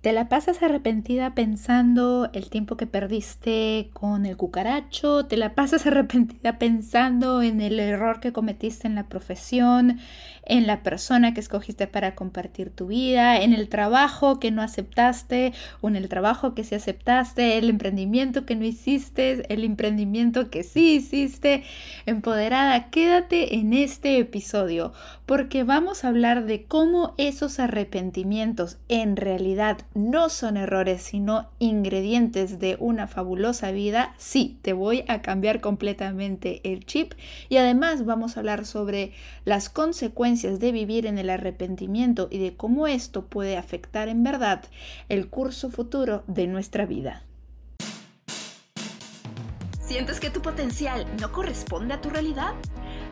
¿Te la pasas arrepentida pensando el tiempo que perdiste con el cucaracho? ¿Te la pasas arrepentida pensando en el error que cometiste en la profesión, en la persona que escogiste para compartir tu vida, en el trabajo que no aceptaste o en el trabajo que sí aceptaste, el emprendimiento que no hiciste, el emprendimiento que sí hiciste? Empoderada, quédate en este episodio porque vamos a hablar de cómo esos arrepentimientos en realidad no son errores, sino ingredientes de una fabulosa vida, sí, te voy a cambiar completamente el chip y además vamos a hablar sobre las consecuencias de vivir en el arrepentimiento y de cómo esto puede afectar en verdad el curso futuro de nuestra vida. ¿Sientes que tu potencial no corresponde a tu realidad?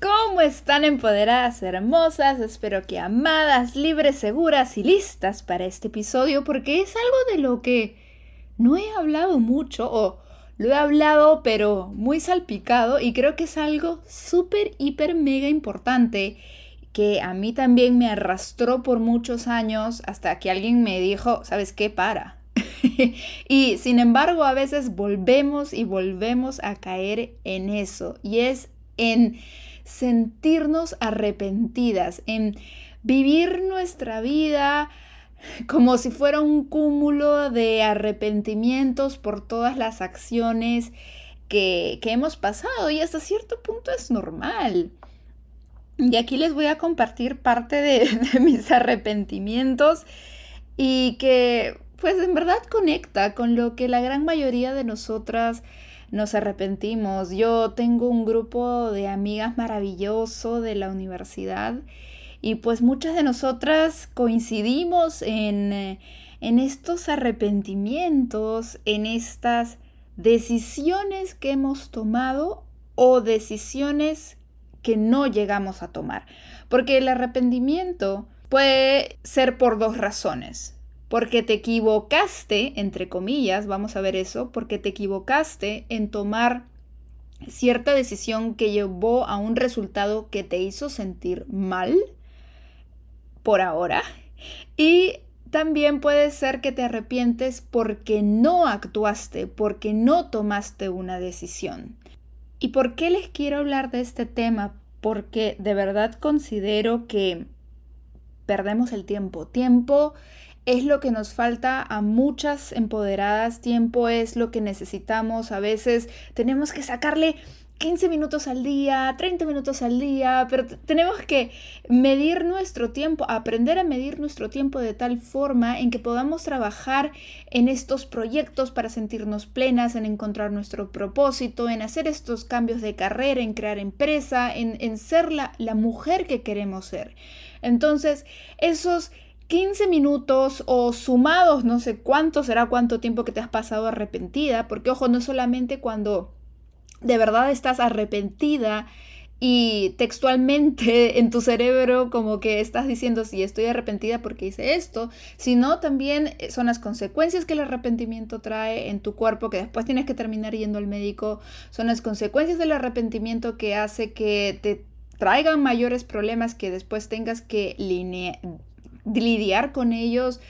¿Cómo están empoderadas, hermosas? Espero que amadas, libres, seguras y listas para este episodio porque es algo de lo que no he hablado mucho o lo he hablado pero muy salpicado y creo que es algo súper, hiper, mega importante que a mí también me arrastró por muchos años hasta que alguien me dijo, ¿sabes qué? Para. y sin embargo a veces volvemos y volvemos a caer en eso y es en sentirnos arrepentidas, en vivir nuestra vida como si fuera un cúmulo de arrepentimientos por todas las acciones que, hemos pasado y hasta cierto punto es normal. Y aquí les voy a compartir parte de, de mis arrepentimientos y que pues en verdad conecta con lo que la gran mayoría de nosotras nos arrepentimos. Yo tengo un grupo de amigas maravilloso de la universidad y pues muchas de nosotras coincidimos en, eh, en estos arrepentimientos, en estas decisiones que hemos tomado o decisiones que no llegamos a tomar. Porque el arrepentimiento puede ser por dos razones porque te equivocaste, entre comillas, vamos a ver eso, porque te equivocaste en tomar cierta decisión que llevó a un resultado que te hizo sentir mal por ahora. Y también puede ser que te arrepientes porque no actuaste, porque no tomaste una decisión. ¿Y por qué les quiero hablar de este tema? Porque de verdad considero que perdemos el tiempo. Tiempo es lo que nos falta a muchas empoderadas, tiempo es lo que necesitamos, a veces tenemos que sacarle 15 minutos al día, 30 minutos al día, pero tenemos que medir nuestro tiempo, aprender a medir nuestro tiempo de tal forma en que podamos trabajar en estos proyectos para sentirnos plenas, en encontrar nuestro propósito, en hacer estos cambios de carrera, en crear empresa, en, en ser la, la mujer que queremos ser. Entonces, esos 15 minutos o sumados, no sé cuánto será cuánto tiempo que te has pasado arrepentida, porque ojo, no solamente cuando de verdad estás arrepentida y textualmente en tu cerebro como que estás diciendo si sí, estoy arrepentida porque hice esto, sino también son las consecuencias que el arrepentimiento trae en tu cuerpo, que después tienes que terminar yendo al médico, son las consecuencias del arrepentimiento que hace que te traigan mayores problemas que después tengas que lidiar con ellos,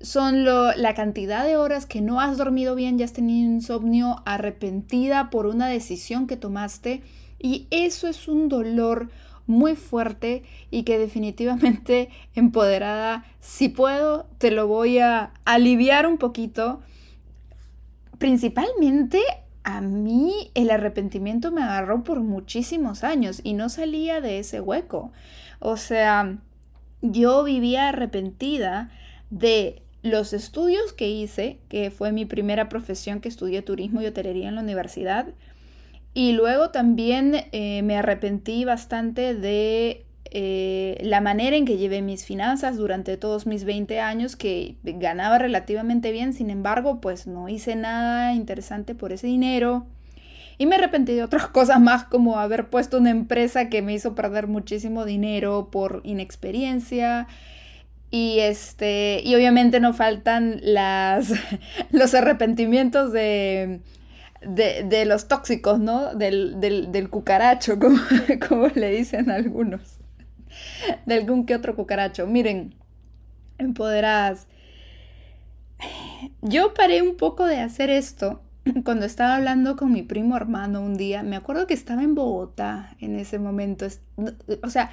son la cantidad de horas que no has dormido bien, ya has tenido insomnio, arrepentida por una decisión que tomaste y eso es un dolor muy fuerte y que definitivamente empoderada, si puedo, te lo voy a aliviar un poquito. Principalmente a mí el arrepentimiento me agarró por muchísimos años y no salía de ese hueco. O sea, yo vivía arrepentida de los estudios que hice, que fue mi primera profesión que estudié turismo y hotelería en la universidad, y luego también eh, me arrepentí bastante de eh, la manera en que llevé mis finanzas durante todos mis 20 años, que ganaba relativamente bien, sin embargo, pues no hice nada interesante por ese dinero. Y me arrepentí de otras cosas más, como haber puesto una empresa que me hizo perder muchísimo dinero por inexperiencia. Y este, y obviamente no faltan las, los arrepentimientos de, de, los tóxicos, ¿no? Del, cucaracho, como, como, le dicen algunos. De algún que otro cucaracho. Miren, empoderadas. Yo paré un poco de hacer esto cuando estaba hablando con mi primo hermano un día. Me acuerdo que estaba en Bogotá en ese momento. O sea,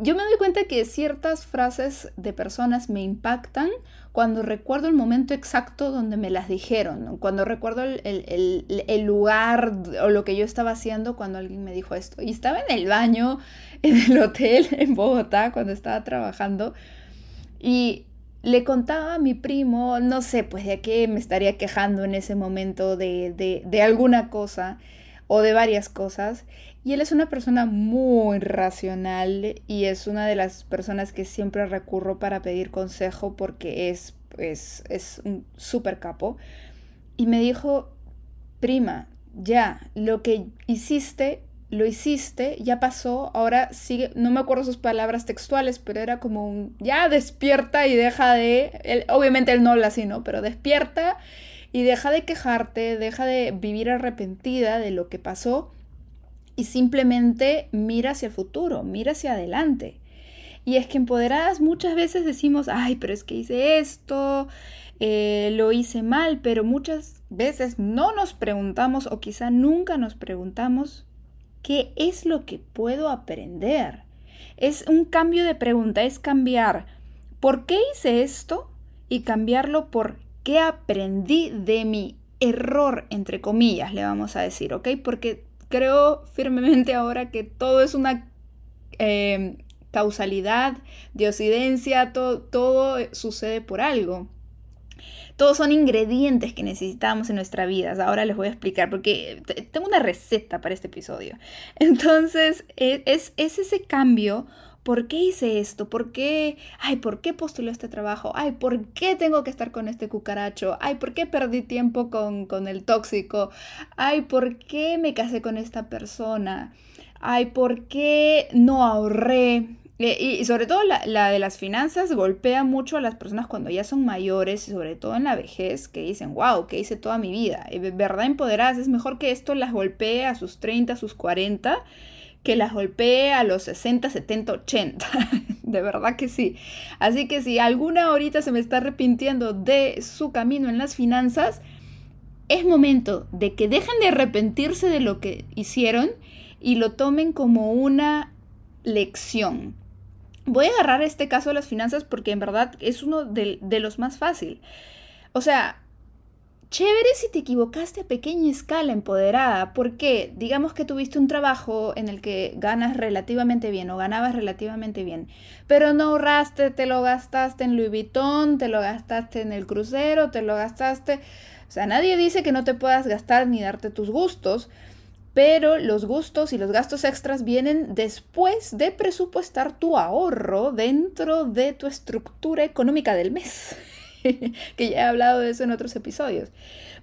yo me doy cuenta que ciertas frases de personas me impactan cuando recuerdo el momento exacto donde me las dijeron, cuando recuerdo el, lugar o lo que yo estaba haciendo cuando alguien me dijo esto. Y estaba en el baño, en el hotel en Bogotá, cuando estaba trabajando, y le contaba a mi primo, no sé, pues de qué me estaría quejando en ese momento de, de, de alguna cosa o de varias cosas. Y él es una persona muy racional y es una de las personas que siempre recurro para pedir consejo porque es, es, es un súper capo. Y me dijo, prima, ya, lo que hiciste, lo hiciste, ya pasó, ahora sigue, no me acuerdo sus palabras textuales, pero era como un, ya despierta y deja de, obviamente él no habla así, ¿no? Pero despierta y deja de quejarte, deja de vivir arrepentida de lo que pasó y simplemente mira hacia el futuro, mira hacia adelante. Y es que empoderadas muchas veces decimos, ay, pero es que hice esto, eh, lo hice mal, pero muchas veces no nos preguntamos o quizá nunca nos preguntamos qué es lo que puedo aprender. Es un cambio de pregunta, es cambiar por qué hice esto y cambiarlo por qué aprendí de mi error, entre comillas, le vamos a decir, ¿ok? Porque creo firmemente ahora que todo es una em, causalidad, diosidencia, todo, todo sucede por algo. Todos son ingredientes que necesitamos en nuestra vida. Ahora les voy a explicar porque tengo una receta para este episodio. Entonces, e, es, es ese cambio ¿por qué hice esto? ¿Por qué? Ay, ¿por qué postulé este trabajo? Ay, ¿por qué tengo que estar con este cucaracho? Ay, ¿por qué perdí tiempo con, el tóxico? Ay, ¿por qué me casé con esta persona? Ay, ¿por qué no ahorré? Eh, y, sobre todo la, de las finanzas golpea mucho a las personas cuando ya son mayores y sobre todo en la vejez que dicen, wow, ¿qué hice toda mi vida? ¿Verdad empoderadas? Es mejor que esto las golpee a sus 30, a sus 40 que las golpee a los 60, 70, 80. de verdad que sí. Así que si alguna ahorita se me está arrepintiendo de su camino en las finanzas, es momento de que dejen de arrepentirse de lo que hicieron y lo tomen como una lección. Voy a agarrar este caso de las finanzas porque en verdad es uno de, los más fácil. O sea, Chévere si te equivocaste a pequeña escala empoderada, porque digamos que tuviste un trabajo en el que ganas relativamente bien o ganabas relativamente bien, pero no ahorraste, te lo gastaste en Louis Vuitton, te lo gastaste en el crucero, te lo gastaste... O sea, nadie dice que no te puedas gastar ni darte tus gustos, pero los gustos y los gastos extras vienen después de presupuestar tu ahorro dentro de tu estructura económica del mes. que ya he hablado de eso en otros episodios.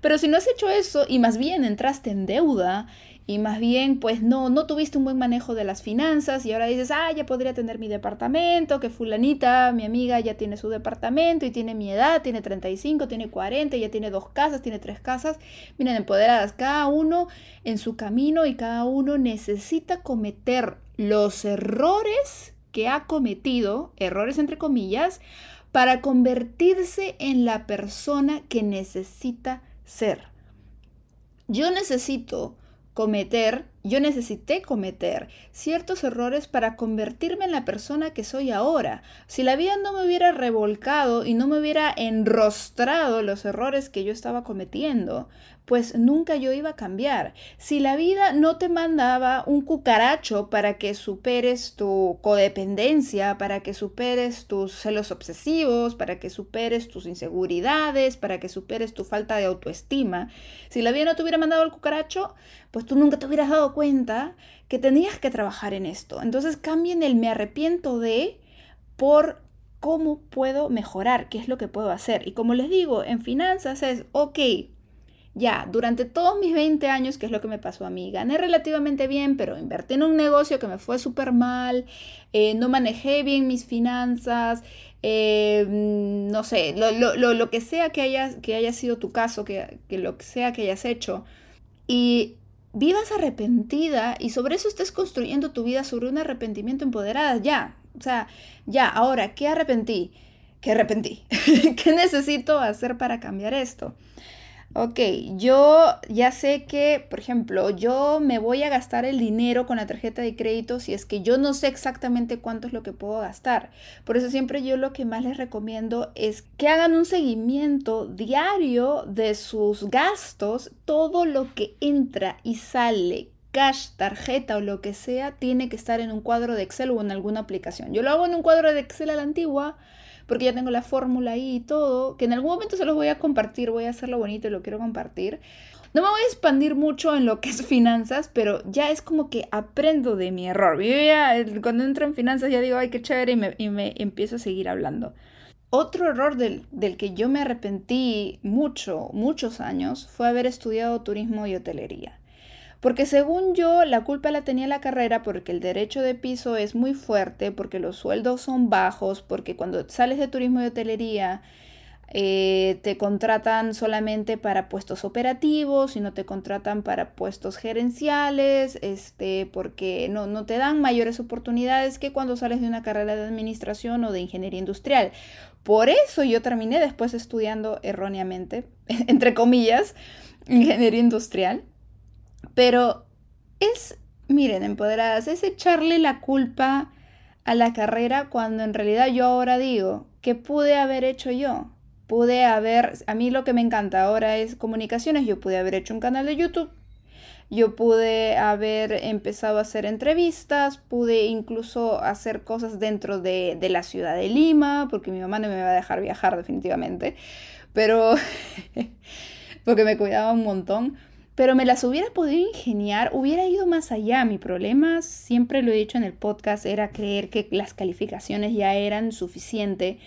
Pero si no has hecho eso y más bien entraste en deuda y más bien pues no, no tuviste un buen manejo de las finanzas y ahora dices, ah, ya podría tener mi departamento, que fulanita, mi amiga ya tiene su departamento y tiene mi edad, tiene 35, tiene 40, ya tiene dos casas, tiene tres casas. Miren, empoderadas, cada uno en su camino y cada uno necesita cometer los errores que ha cometido, errores entre comillas, para convertirse en la persona que necesita ser. Yo necesito cometer, yo necesité cometer ciertos errores para convertirme en la persona que soy ahora. Si la vida no me hubiera revolcado y no me hubiera enrostrado los errores que yo estaba cometiendo, pues nunca yo iba a cambiar. Si la vida no te mandaba un cucaracho para que superes tu codependencia, para que superes tus celos obsesivos, para que superes tus inseguridades, para que superes tu falta de autoestima, si la vida no te hubiera mandado el cucaracho, pues tú nunca te hubieras dado cuenta que tenías que trabajar en esto. Entonces cambien el me arrepiento de por cómo puedo mejorar, qué es lo que puedo hacer. Y como les digo, en finanzas es, ok, ya, durante todos mis 20 años, que es lo que me pasó a mí, gané relativamente bien, pero invertí en un negocio que me fue súper mal, eh, no manejé bien mis finanzas, eh, no sé, lo, que sea que haya, que haya sido tu caso, que, que lo que sea que hayas hecho, y vivas arrepentida y sobre eso estés construyendo tu vida sobre un arrepentimiento empoderada, ya, o sea, ya, ahora, ¿qué arrepentí? ¿Qué arrepentí? ¿Qué necesito hacer para cambiar esto? Ok, yo ya sé que, por ejemplo, yo me voy a gastar el dinero con la tarjeta de crédito si es que yo no sé exactamente cuánto es lo que puedo gastar. Por eso siempre yo lo que más les recomiendo es que hagan un seguimiento diario de sus gastos, todo lo que entra y sale, cash, tarjeta o lo que sea, tiene que estar en un cuadro de Excel o en alguna aplicación. Yo lo hago en un cuadro de Excel a la antigua porque ya tengo la fórmula ahí y todo, que en algún momento se los voy a compartir, voy a hacerlo bonito y lo quiero compartir. No me voy a expandir mucho en lo que es finanzas, pero ya es como que aprendo de mi error. Yo cuando entro en finanzas ya digo, ay, qué chévere, y me, y me empiezo a seguir hablando. Otro error del, del, que yo me arrepentí mucho, muchos años, fue haber estudiado turismo y hotelería. Porque según yo, la culpa la tenía la carrera porque el derecho de piso es muy fuerte, porque los sueldos son bajos, porque cuando sales de turismo y hotelería eh, te contratan solamente para puestos operativos y no te contratan para puestos gerenciales, este, porque no, no te dan mayores oportunidades que cuando sales de una carrera de administración o de ingeniería industrial. Por eso yo terminé después estudiando erróneamente, entre comillas, ingeniería industrial pero es, miren, empoderadas, es echarle la culpa a la carrera cuando en realidad yo ahora digo, ¿qué pude haber hecho yo? Pude haber, a mí lo que me encanta ahora es comunicaciones, yo pude haber hecho un canal de YouTube, yo pude haber empezado a hacer entrevistas, pude incluso hacer cosas dentro de, de la ciudad de Lima, porque mi mamá no me va a dejar viajar definitivamente, pero porque me cuidaba un montón pero me las hubiera podido ingeniar, hubiera ido más allá. Mi problema, siempre lo he dicho en el podcast, era creer que las calificaciones ya eran suficiente.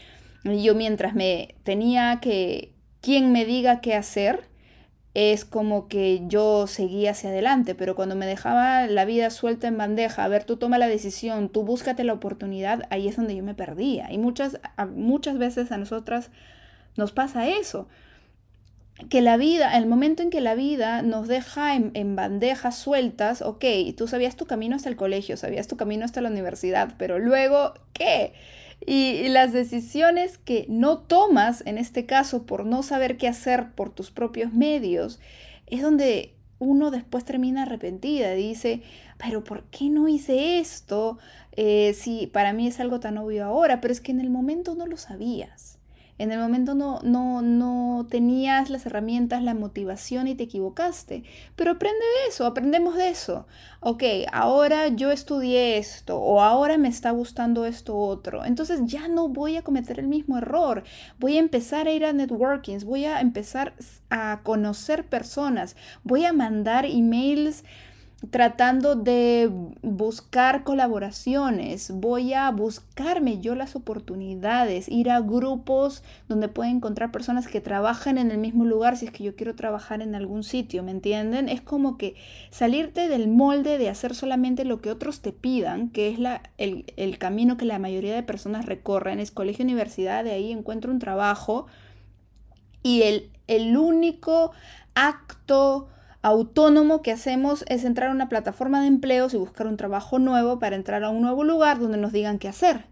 Yo mientras me tenía que, quien me diga qué hacer, es como que yo seguía hacia adelante, pero cuando me dejaba la vida suelta en bandeja, a ver, tú toma la decisión, tú búscate la oportunidad, ahí es donde yo me perdía. Y muchas, muchas veces a nosotras nos pasa eso que la vida, el momento en que la vida nos deja en, bandejas sueltas, ok, tú sabías tu camino hasta el colegio, sabías tu camino hasta la universidad, pero luego, ¿qué? y, las decisiones que no tomas, en este caso, por no saber qué hacer por tus propios medios, es donde uno después termina arrepentida, dice, pero ¿por qué no hice esto? Eh, si para mí es algo tan obvio ahora, pero es que en el momento no lo sabías. En el momento no, no, no tenías las herramientas, la motivación y te equivocaste. Pero aprende de eso, aprendemos de eso. Ok, ahora yo estudié esto o ahora me está gustando esto otro. Entonces ya no voy a cometer el mismo error. Voy a empezar a ir a networkings, voy a empezar a conocer personas, voy a mandar emails tratando de buscar colaboraciones, voy a buscarme yo las oportunidades, ir a grupos donde pueda encontrar personas que trabajan en el mismo lugar si es que yo quiero trabajar en algún sitio, ¿me entienden? Es como que salirte del molde de hacer solamente lo que otros te pidan, que es la, el, el camino que la mayoría de personas recorren, es colegio, universidad, de ahí encuentro un trabajo y el, el único acto autónomo que hacemos es entrar a una plataforma de empleos y buscar un trabajo nuevo para entrar a un nuevo lugar donde nos digan qué hacer.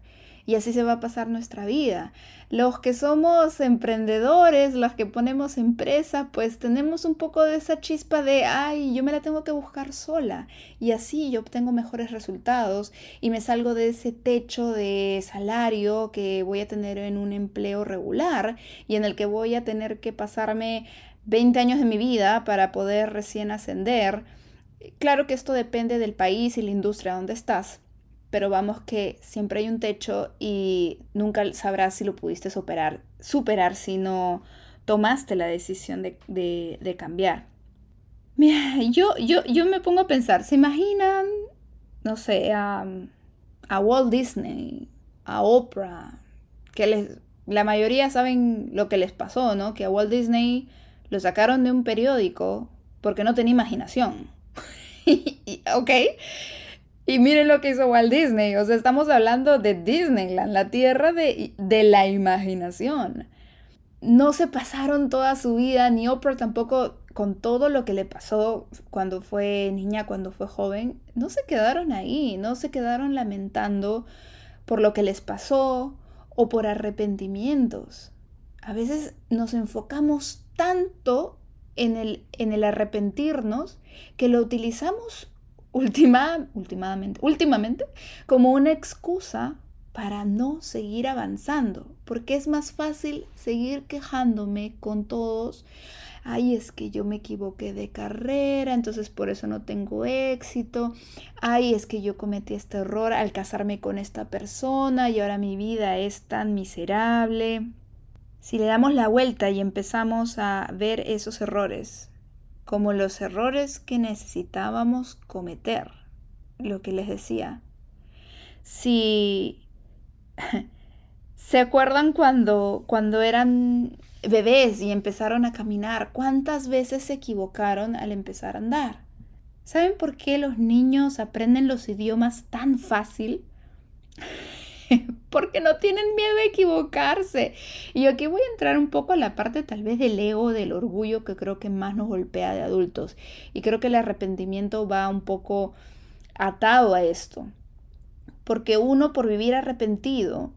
Y así se va a pasar nuestra vida. Los que somos emprendedores, los que ponemos empresa, pues tenemos un poco de esa chispa de, ay, yo me la tengo que buscar sola. Y así yo obtengo mejores resultados y me salgo de ese techo de salario que voy a tener en un empleo regular y en el que voy a tener que pasarme 20 años de mi vida para poder recién ascender. Claro que esto depende del país y la industria donde estás, pero vamos que siempre hay un techo y nunca sabrás si lo pudiste superar, superar si no tomaste la decisión de, de cambiar. Mira, yo, yo, yo me pongo a pensar, ¿se imaginan, no sé, a, a Walt Disney, a Oprah, que les, la mayoría saben lo que les pasó, ¿no? Que a Walt Disney lo sacaron de un periódico porque no tenía imaginación. ¿Ok? Y miren lo que hizo Walt Disney. O sea, estamos hablando de Disneyland, la tierra de, de la imaginación. No se pasaron toda su vida, ni Oprah tampoco con todo lo que le pasó cuando fue niña, cuando fue joven, no se quedaron ahí, no se quedaron lamentando por lo que les pasó o por arrepentimientos. A veces nos enfocamos tanto en el, en el arrepentirnos que lo utilizamos últimamente, últimamente como una excusa para no seguir avanzando, porque es más fácil seguir quejándome con todos ay, es que yo me equivoqué de carrera, entonces por eso no tengo éxito, ay, es que yo cometí este error al casarme con esta persona y ahora mi vida es tan miserable. Si le damos la vuelta y empezamos a ver esos errores como los errores que necesitábamos cometer, lo que les decía, si se acuerdan cuando, cuando eran bebés y empezaron a caminar, ¿cuántas veces se equivocaron al empezar a andar? ¿Saben por qué los niños aprenden los idiomas tan fácil? Porque no tienen miedo a equivocarse. Y aquí voy a entrar un poco a la parte tal vez del ego, del orgullo que creo que más nos golpea de adultos. Y creo que el arrepentimiento va un poco atado a esto. Porque uno por vivir arrepentido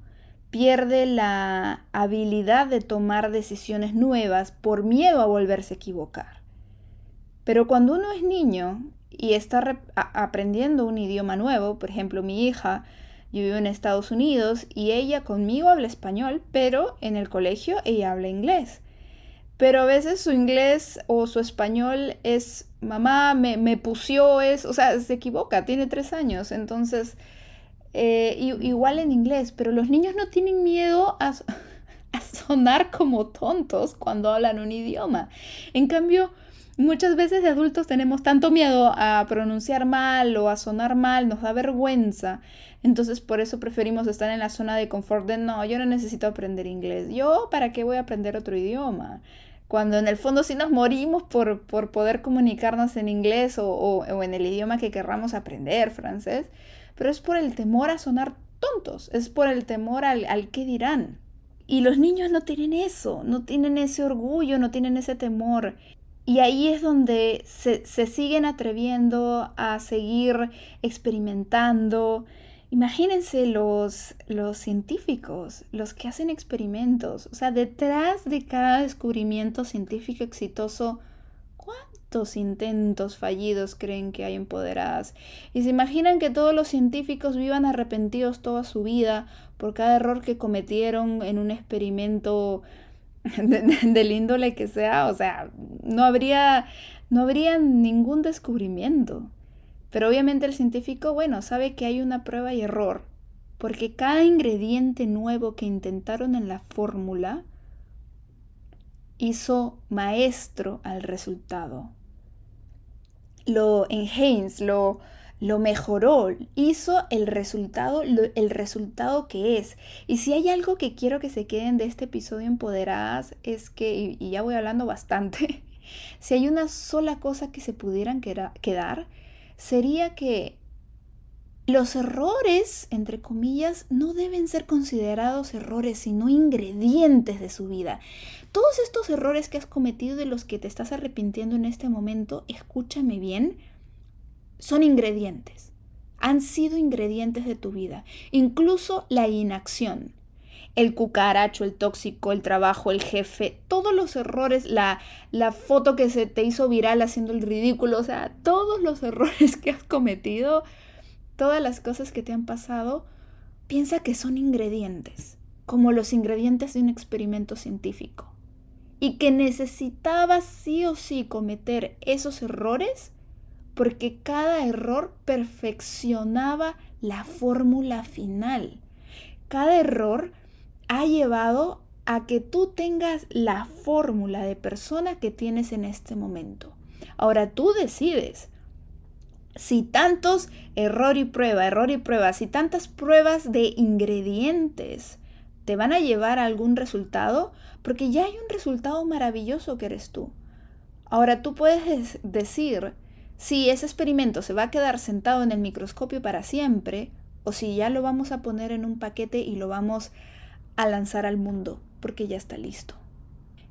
pierde la habilidad de tomar decisiones nuevas por miedo a volverse a equivocar. Pero cuando uno es niño y está aprendiendo un idioma nuevo, por ejemplo mi hija, yo vivo en Estados Unidos y ella conmigo habla español, pero en el colegio ella habla inglés. Pero a veces su inglés o su español es, mamá, me, me pusió, es, o sea, se equivoca, tiene tres años, entonces eh, igual en inglés, pero los niños no tienen miedo a, a sonar como tontos cuando hablan un idioma. En cambio, muchas veces de adultos tenemos tanto miedo a pronunciar mal o a sonar mal, nos da vergüenza. Entonces por eso preferimos estar en la zona de confort de no, yo no necesito aprender inglés. Yo, ¿para qué voy a aprender otro idioma? Cuando en el fondo sí nos morimos por, por poder comunicarnos en inglés o, o en el idioma que querramos aprender, francés pero es por el temor a sonar tontos, es por el temor al, al qué dirán. Y los niños no tienen eso, no tienen ese orgullo, no tienen ese temor. Y ahí es donde se, se, siguen atreviendo a seguir experimentando. Imagínense los, los científicos, los que hacen experimentos. O sea, detrás de cada descubrimiento científico exitoso ¿Cuántos intentos fallidos creen que hay empoderadas? Y se imaginan que todos los científicos vivan arrepentidos toda su vida por cada error que cometieron en un experimento del índole que sea. O sea, no habría, no habría ningún descubrimiento. Pero obviamente el científico, bueno, sabe que hay una prueba y error, porque cada ingrediente nuevo que intentaron en la fórmula hizo maestro al resultado. Lo enhanced, lo, lo mejoró, hizo el resultado, el resultado que es. Y si hay algo que quiero que se queden de este episodio empoderadas es que, y, ya voy hablando bastante, si hay una sola cosa que se pudieran quedar, sería que los errores, entre comillas, no deben ser considerados errores, sino ingredientes de su vida. Todos estos errores que has cometido de los que te estás arrepintiendo en este momento, escúchame bien, son ingredientes. Han sido ingredientes de tu vida. Incluso la inacción. El cucaracho, el tóxico, el trabajo, el jefe, todos los errores, la, la foto que se te hizo viral haciendo el ridículo, o sea, todos los errores que has cometido todas las cosas que te han pasado, piensa que son ingredientes, como los ingredientes de un experimento científico. Y que necesitabas sí o sí cometer esos errores porque cada error perfeccionaba la fórmula final. Cada error ha llevado a que tú tengas la fórmula de persona que tienes en este momento. Ahora tú decides si tantos error y prueba, error y prueba, si tantas pruebas de ingredientes te van a llevar a algún resultado, porque ya hay un resultado maravilloso que eres tú. Ahora tú puedes decir si ese experimento se va a quedar sentado en el microscopio para siempre o si ya lo vamos a poner en un paquete y lo vamos a lanzar al mundo, porque ya está listo.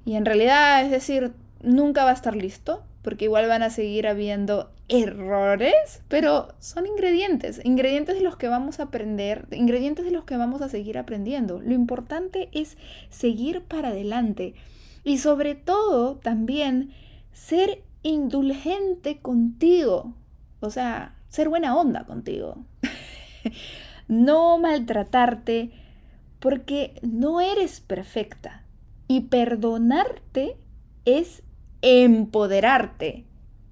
Y en realidad, es decir, nunca va a estar listo, porque igual van a seguir habiendo errores, pero son ingredientes, ingredientes de los que vamos a aprender, ingredientes de los que vamos a seguir aprendiendo. Lo importante es seguir para adelante y sobre todo también ser indulgente contigo, o sea, ser buena onda contigo. no maltratarte porque no eres perfecta y perdonarte es empoderarte.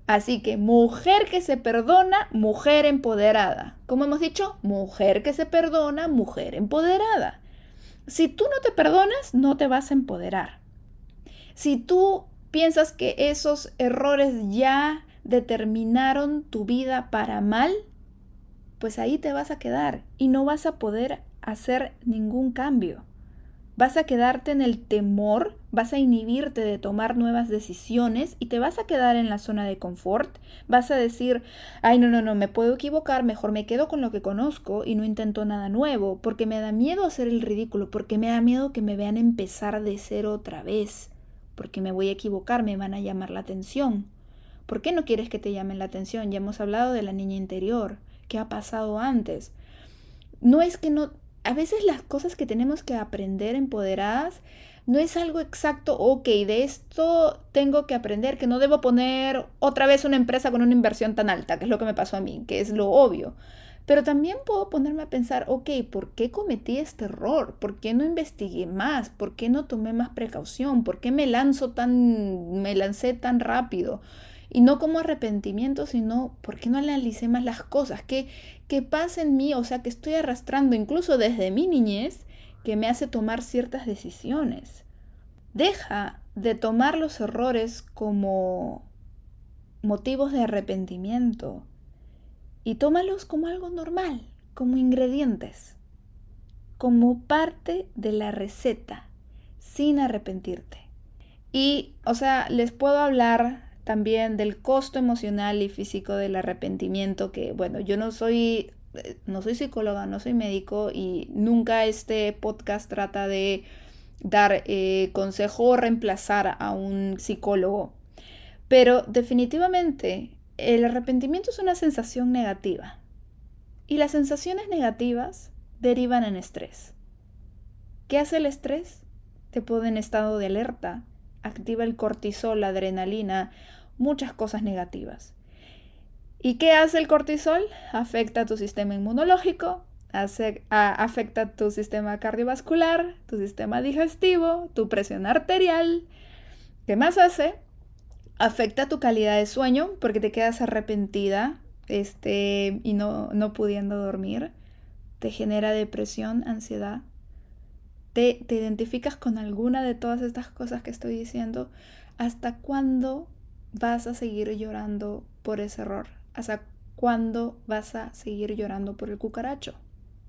Así que mujer que se perdona, mujer empoderada. Como hemos dicho, mujer que se perdona, mujer empoderada. Si tú no te perdonas, no te vas a empoderar. Si tú piensas que esos errores ya determinaron tu vida para mal, pues ahí te vas a quedar y no vas a poder hacer ningún cambio vas a quedarte en el temor, vas a inhibirte de tomar nuevas decisiones y te vas a quedar en la zona de confort, vas a decir, ay, no, no, no, me puedo equivocar, mejor me quedo con lo que conozco y no intento nada nuevo, porque me da miedo hacer el ridículo, porque me da miedo que me vean empezar de cero otra vez, porque me voy a equivocar, me van a llamar la atención. ¿Por qué no quieres que te llamen la atención? Ya hemos hablado de la niña interior, ¿qué ha pasado antes? No es que no a veces las cosas que tenemos que aprender empoderadas no es algo exacto, ok, de esto tengo que aprender que no debo poner otra vez una empresa con una inversión tan alta, que es lo que me pasó a mí, que es lo obvio. Pero también puedo ponerme a pensar, ok, ¿por qué cometí este error? ¿Por qué no investigué más? ¿Por qué no tomé más precaución? ¿Por qué me lanzo tan, me lancé tan rápido? Y no como arrepentimiento, sino ¿por qué no analicé más las cosas? ¿Qué, ¿Qué pasa en mí? O sea, que estoy arrastrando incluso desde mi niñez que me hace tomar ciertas decisiones. Deja de tomar los errores como motivos de arrepentimiento y tómalos como algo normal, como ingredientes, como parte de la receta, sin arrepentirte. Y, o sea, les puedo hablar también del costo emocional y físico del arrepentimiento, que bueno, yo no soy, eh, no soy psicóloga, no soy médico y nunca este podcast trata de dar eh, consejo o reemplazar a un psicólogo. Pero definitivamente el arrepentimiento es una sensación negativa y las sensaciones negativas derivan en estrés. ¿Qué hace el estrés? Te pone en estado de alerta, activa el cortisol, la adrenalina, muchas cosas negativas. ¿Y qué hace el cortisol? Afecta tu sistema inmunológico, afecta a tu sistema cardiovascular, tu sistema digestivo, tu presión arterial. ¿Qué más hace? Afecta tu calidad de sueño porque te quedas arrepentida este, y no, no pudiendo dormir. Te genera depresión, ansiedad. Te, te identificas con alguna de todas estas cosas que estoy diciendo. ¿Hasta cuándo vas a seguir llorando por ese error? ¿Hasta cuándo vas a seguir llorando por el cucaracho?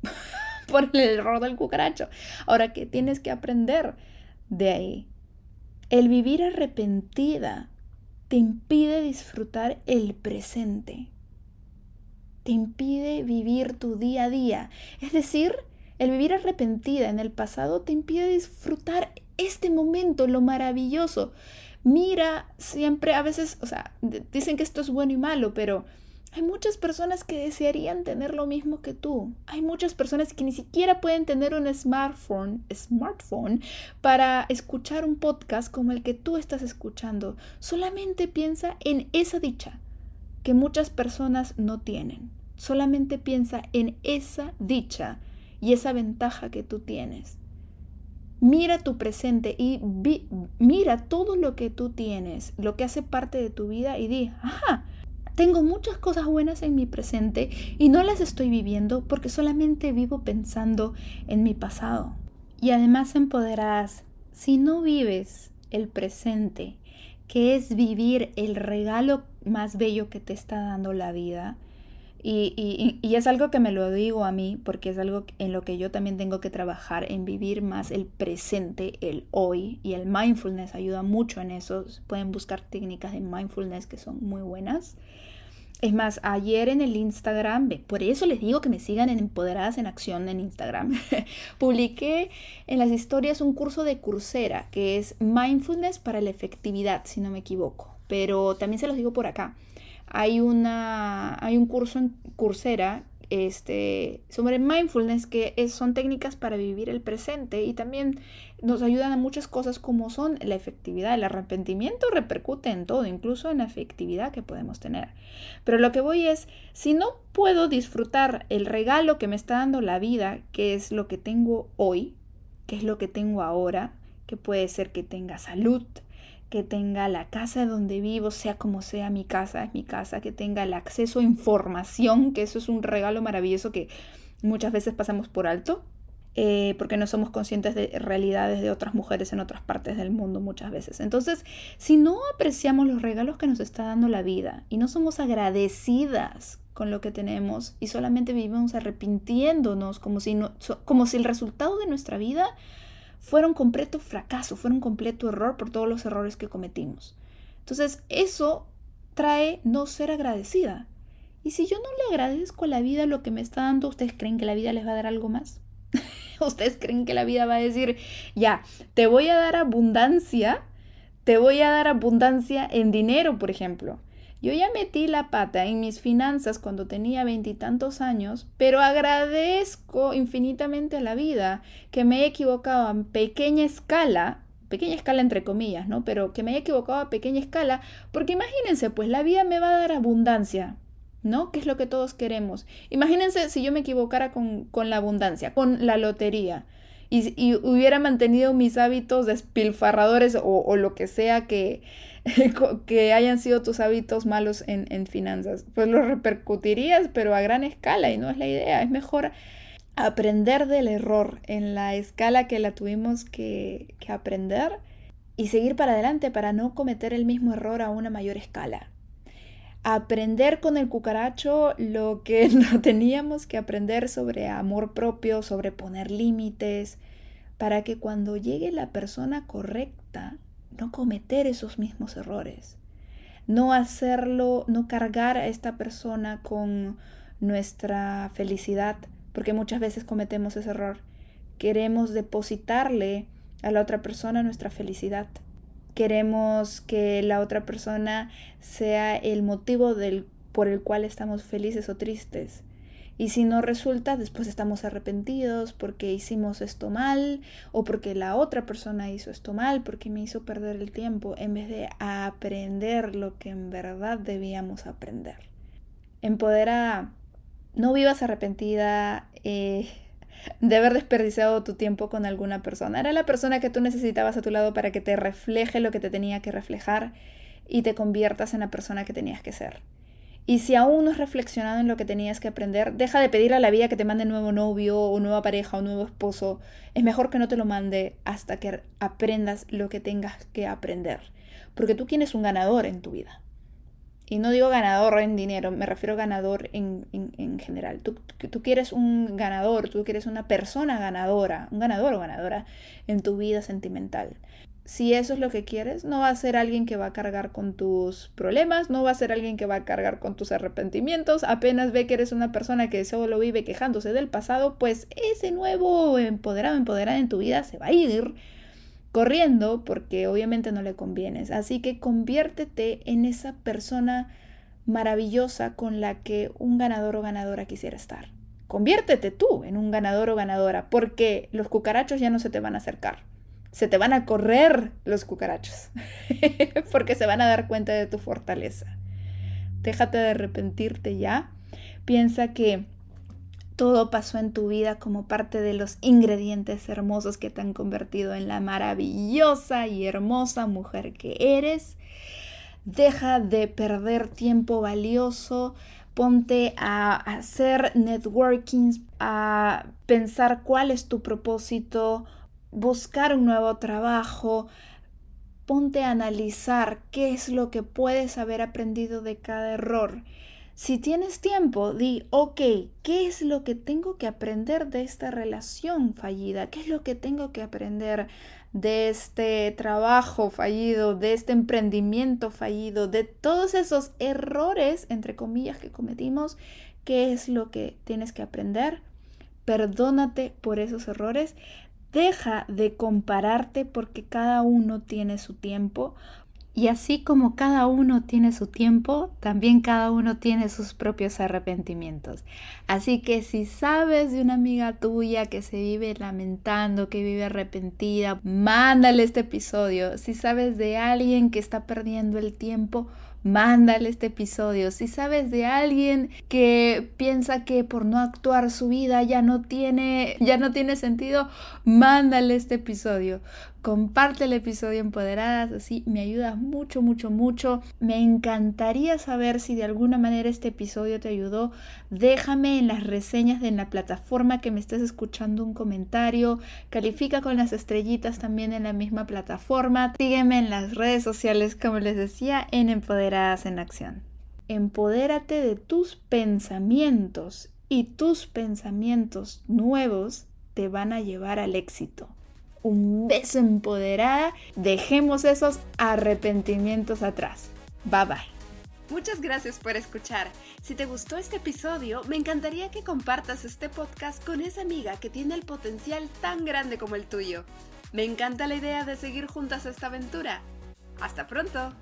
por el error del cucaracho. Ahora, ¿qué tienes que aprender de ahí? El vivir arrepentida te impide disfrutar el presente. Te impide vivir tu día a día. Es decir, el vivir arrepentida en el pasado te impide disfrutar este momento, lo maravilloso mira siempre, a veces, o sea, dicen que esto es bueno y malo, pero hay muchas personas que desearían tener lo mismo que tú. Hay muchas personas que ni siquiera pueden tener un smartphone, smartphone para escuchar un podcast como el que tú estás escuchando. Solamente piensa en esa dicha que muchas personas no tienen. Solamente piensa en esa dicha y esa ventaja que tú tienes. Mira tu presente y mira todo lo que tú tienes, lo que hace parte de tu vida y di, ajá, tengo muchas cosas buenas en mi presente y no las estoy viviendo porque solamente vivo pensando en mi pasado. Y además empoderarás, si no vives el presente, que es vivir el regalo más bello que te está dando la vida. Y, es algo que me lo digo a mí, porque es algo en lo que yo también tengo que trabajar, en vivir más el presente, el hoy. Y el mindfulness ayuda mucho en eso. Pueden buscar técnicas de mindfulness que son muy buenas. Es más, ayer en el Instagram, por eso les digo que me sigan en Empoderadas en Acción en Instagram, publiqué en las historias un curso de Coursera que es Mindfulness para la efectividad, si no me equivoco. Pero también se los digo por acá. Hay, una, hay un curso en Coursera este, sobre mindfulness, que son técnicas para vivir el presente y también nos ayudan a muchas cosas como son la efectividad. El arrepentimiento repercute en todo, incluso en la efectividad que podemos tener. Pero lo que voy es, si no puedo disfrutar el regalo que me está dando la vida, que es lo que tengo hoy, que es lo que tengo ahora, que puede ser que tenga salud, que tenga la casa donde vivo, sea como sea mi casa, es mi casa, que tenga el acceso a información, que eso es un regalo maravilloso que muchas veces pasamos por alto, eh, porque no somos conscientes de realidades de otras mujeres en otras partes del mundo muchas veces. Entonces, si no apreciamos los regalos que nos está dando la vida y no somos agradecidas con lo que tenemos y solamente vivimos arrepintiéndonos como si, no, como si el resultado de nuestra vida fuera un completo fracaso, fuera un completo error por todos los errores que cometimos. Entonces, eso trae no ser agradecida. Y si yo no le agradezco a la vida lo que me está dando, ¿ustedes creen que la vida les va a dar algo más? ¿Ustedes creen que la vida va a decir, ya, te voy a dar abundancia, te voy a dar abundancia en dinero, por ejemplo? Yo ya metí la pata en mis finanzas cuando tenía veintitantos años, pero agradezco infinitamente a la vida que me he equivocado a pequeña escala, pequeña escala entre comillas, ¿no? Pero que me he equivocado a pequeña escala, porque imagínense, pues la vida me va a dar abundancia, ¿no? Que es lo que todos queremos. Imagínense si yo me equivocara con, la abundancia, con la lotería. Y, hubiera mantenido mis hábitos despilfarradores o lo que sea que, que hayan sido tus hábitos malos en, finanzas. Pues lo repercutirías, pero a gran escala y no es la idea. Es mejor aprender del error en la escala que la tuvimos que, que aprender y seguir para adelante para no cometer el mismo error a una mayor escala. Aprender con el cucaracho lo que no teníamos que aprender sobre amor propio, sobre poner límites, para que cuando llegue la persona correcta no cometer esos mismos errores, no hacerlo, no cargar a esta persona con nuestra felicidad, porque muchas veces cometemos ese error. Queremos depositarle a la otra persona nuestra felicidad. Queremos que la otra persona sea el motivo del, por el cual estamos felices o tristes. Y si no resulta, después estamos arrepentidos porque hicimos esto mal o porque la otra persona hizo esto mal, porque me hizo perder el tiempo en vez de aprender lo que en verdad debíamos aprender. Empodera, no vivas arrepentida eh, de haber desperdiciado tu tiempo con alguna persona. Era la persona que tú necesitabas a tu lado para que te refleje lo que te tenía que reflejar y te conviertas en la persona que tenías que ser. Y si aún no has reflexionado en lo que tenías que aprender, deja de pedir a la vida que te mande nuevo novio o nueva pareja o nuevo esposo. Es mejor que no te lo mande hasta que aprendas lo que tengas que aprender. Porque tú tienes un ganador en tu vida. Y no digo ganador en dinero, me refiero a ganador en, en, general. Tú, tú, quieres un ganador, tú quieres una persona ganadora, un ganador o ganadora en tu vida sentimental si eso es lo que quieres, no va a ser alguien que va a cargar con tus problemas, no va a ser alguien que va a cargar con tus arrepentimientos, apenas ve que eres una persona que solo vive quejándose del pasado, pues ese nuevo empoderado, empoderada en tu vida se va a ir corriendo porque obviamente no le convienes. Así que conviértete en esa persona maravillosa con la que un ganador o ganadora quisiera estar. Conviértete tú en un ganador o ganadora porque los cucarachos ya no se te van a acercar se te van a correr los cucarachos, porque se van a dar cuenta de tu fortaleza. Déjate de arrepentirte ya. Piensa que todo pasó en tu vida como parte de los ingredientes hermosos que te han convertido en la maravillosa y hermosa mujer que eres. Deja de perder tiempo valioso. Ponte a hacer networking, a pensar cuál es tu propósito, buscar un nuevo trabajo, ponte a analizar qué es lo que puedes haber aprendido de cada error. Si tienes tiempo, di, ok, ¿qué es lo que tengo que aprender de esta relación fallida? ¿Qué es lo que tengo que aprender de este trabajo fallido, de este emprendimiento fallido, de todos esos errores, entre comillas, que cometimos? ¿Qué es lo que tienes que aprender? Perdónate por esos errores, Deja de compararte porque cada uno tiene su tiempo. Y así como cada uno tiene su tiempo, también cada uno tiene sus propios arrepentimientos. Así que si sabes de una amiga tuya que se vive lamentando, que vive arrepentida, mándale este episodio. Si sabes de alguien que está perdiendo el tiempo, mándale este episodio. Si sabes de alguien que piensa que por no actuar su vida ya no tiene, ya no tiene sentido, mándale este episodio. Comparte el episodio Empoderadas, así me ayuda mucho, mucho, mucho. Me encantaría saber si de alguna manera este episodio te ayudó. Déjame en las reseñas de la plataforma que me estés escuchando un comentario. Califica con las estrellitas también en la misma plataforma. Sígueme en las redes sociales, como les decía, en Empoderadas en Acción. Empodérate de tus pensamientos y tus pensamientos nuevos te van a llevar al éxito un beso empoderada. Dejemos esos arrepentimientos atrás. Bye bye. Muchas gracias por escuchar. Si te gustó este episodio, me encantaría que compartas este podcast con esa amiga que tiene el potencial tan grande como el tuyo. Me encanta la idea de seguir juntas esta aventura. Hasta pronto.